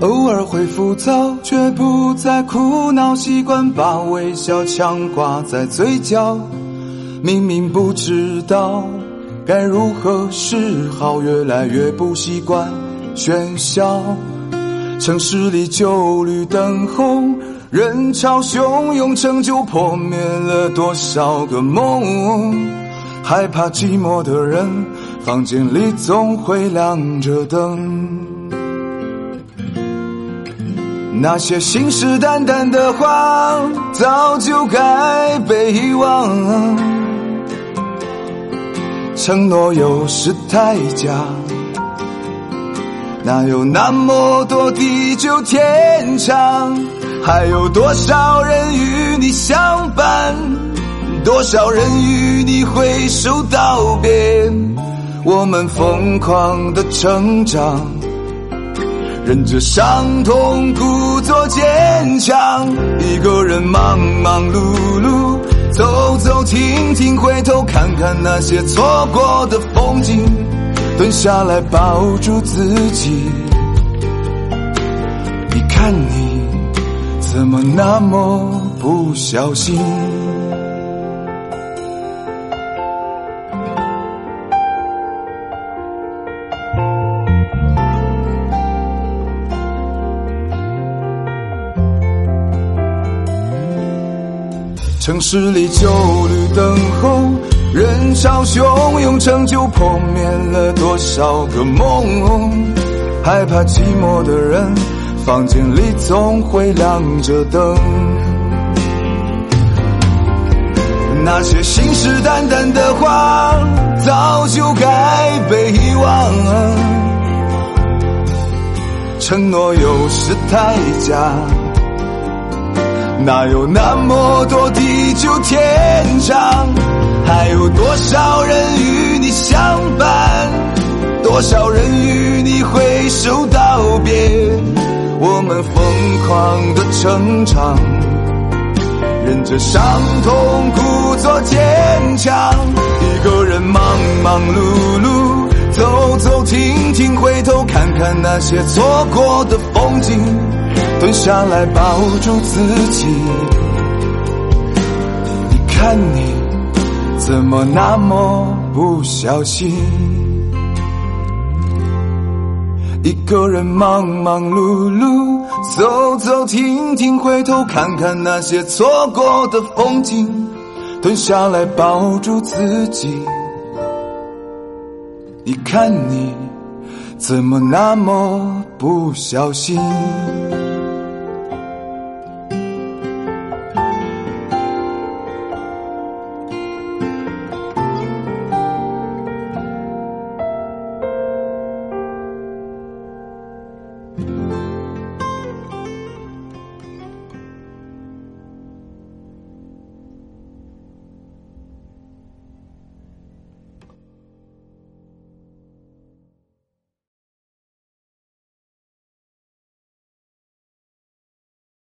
偶尔会浮躁，却不再苦恼，习惯把微笑强挂在嘴角。明明不知道该如何是好，越来越不习惯喧嚣。城市里旧绿灯红，人潮汹涌，成就破灭了多少个梦。害怕寂寞的人，房间里总会亮着灯。那些信誓旦旦的话，早就该被遗忘。承诺有时太假。哪有那么多地久天长？还有多少人与你相伴？多少人与你挥手道别？我们疯狂的成长，忍着伤痛，故作坚强。一个人忙忙碌碌，走走停停，回头看看那些错过的风景。蹲下来抱住自己，你看你怎么那么不小心？城市里旧绿灯红。人潮汹涌，成就破灭了多少个梦？害怕寂寞的人，房间里总会亮着灯。那些信誓旦旦的话，早就该被遗忘。承诺有时太假，哪有那么多地久天长？还有多少人与你相伴？多少人与你挥手道别？我们疯狂的成长，忍着伤痛，故作坚强。一个人忙忙碌碌，走走停停，回头看看那些错过的风景，蹲下来抱住自己。看你。怎么那么不小心？一个人忙忙碌碌，走走停停，回头看看那些错过的风景，蹲下来抱住自己。你看你怎么那么不小心？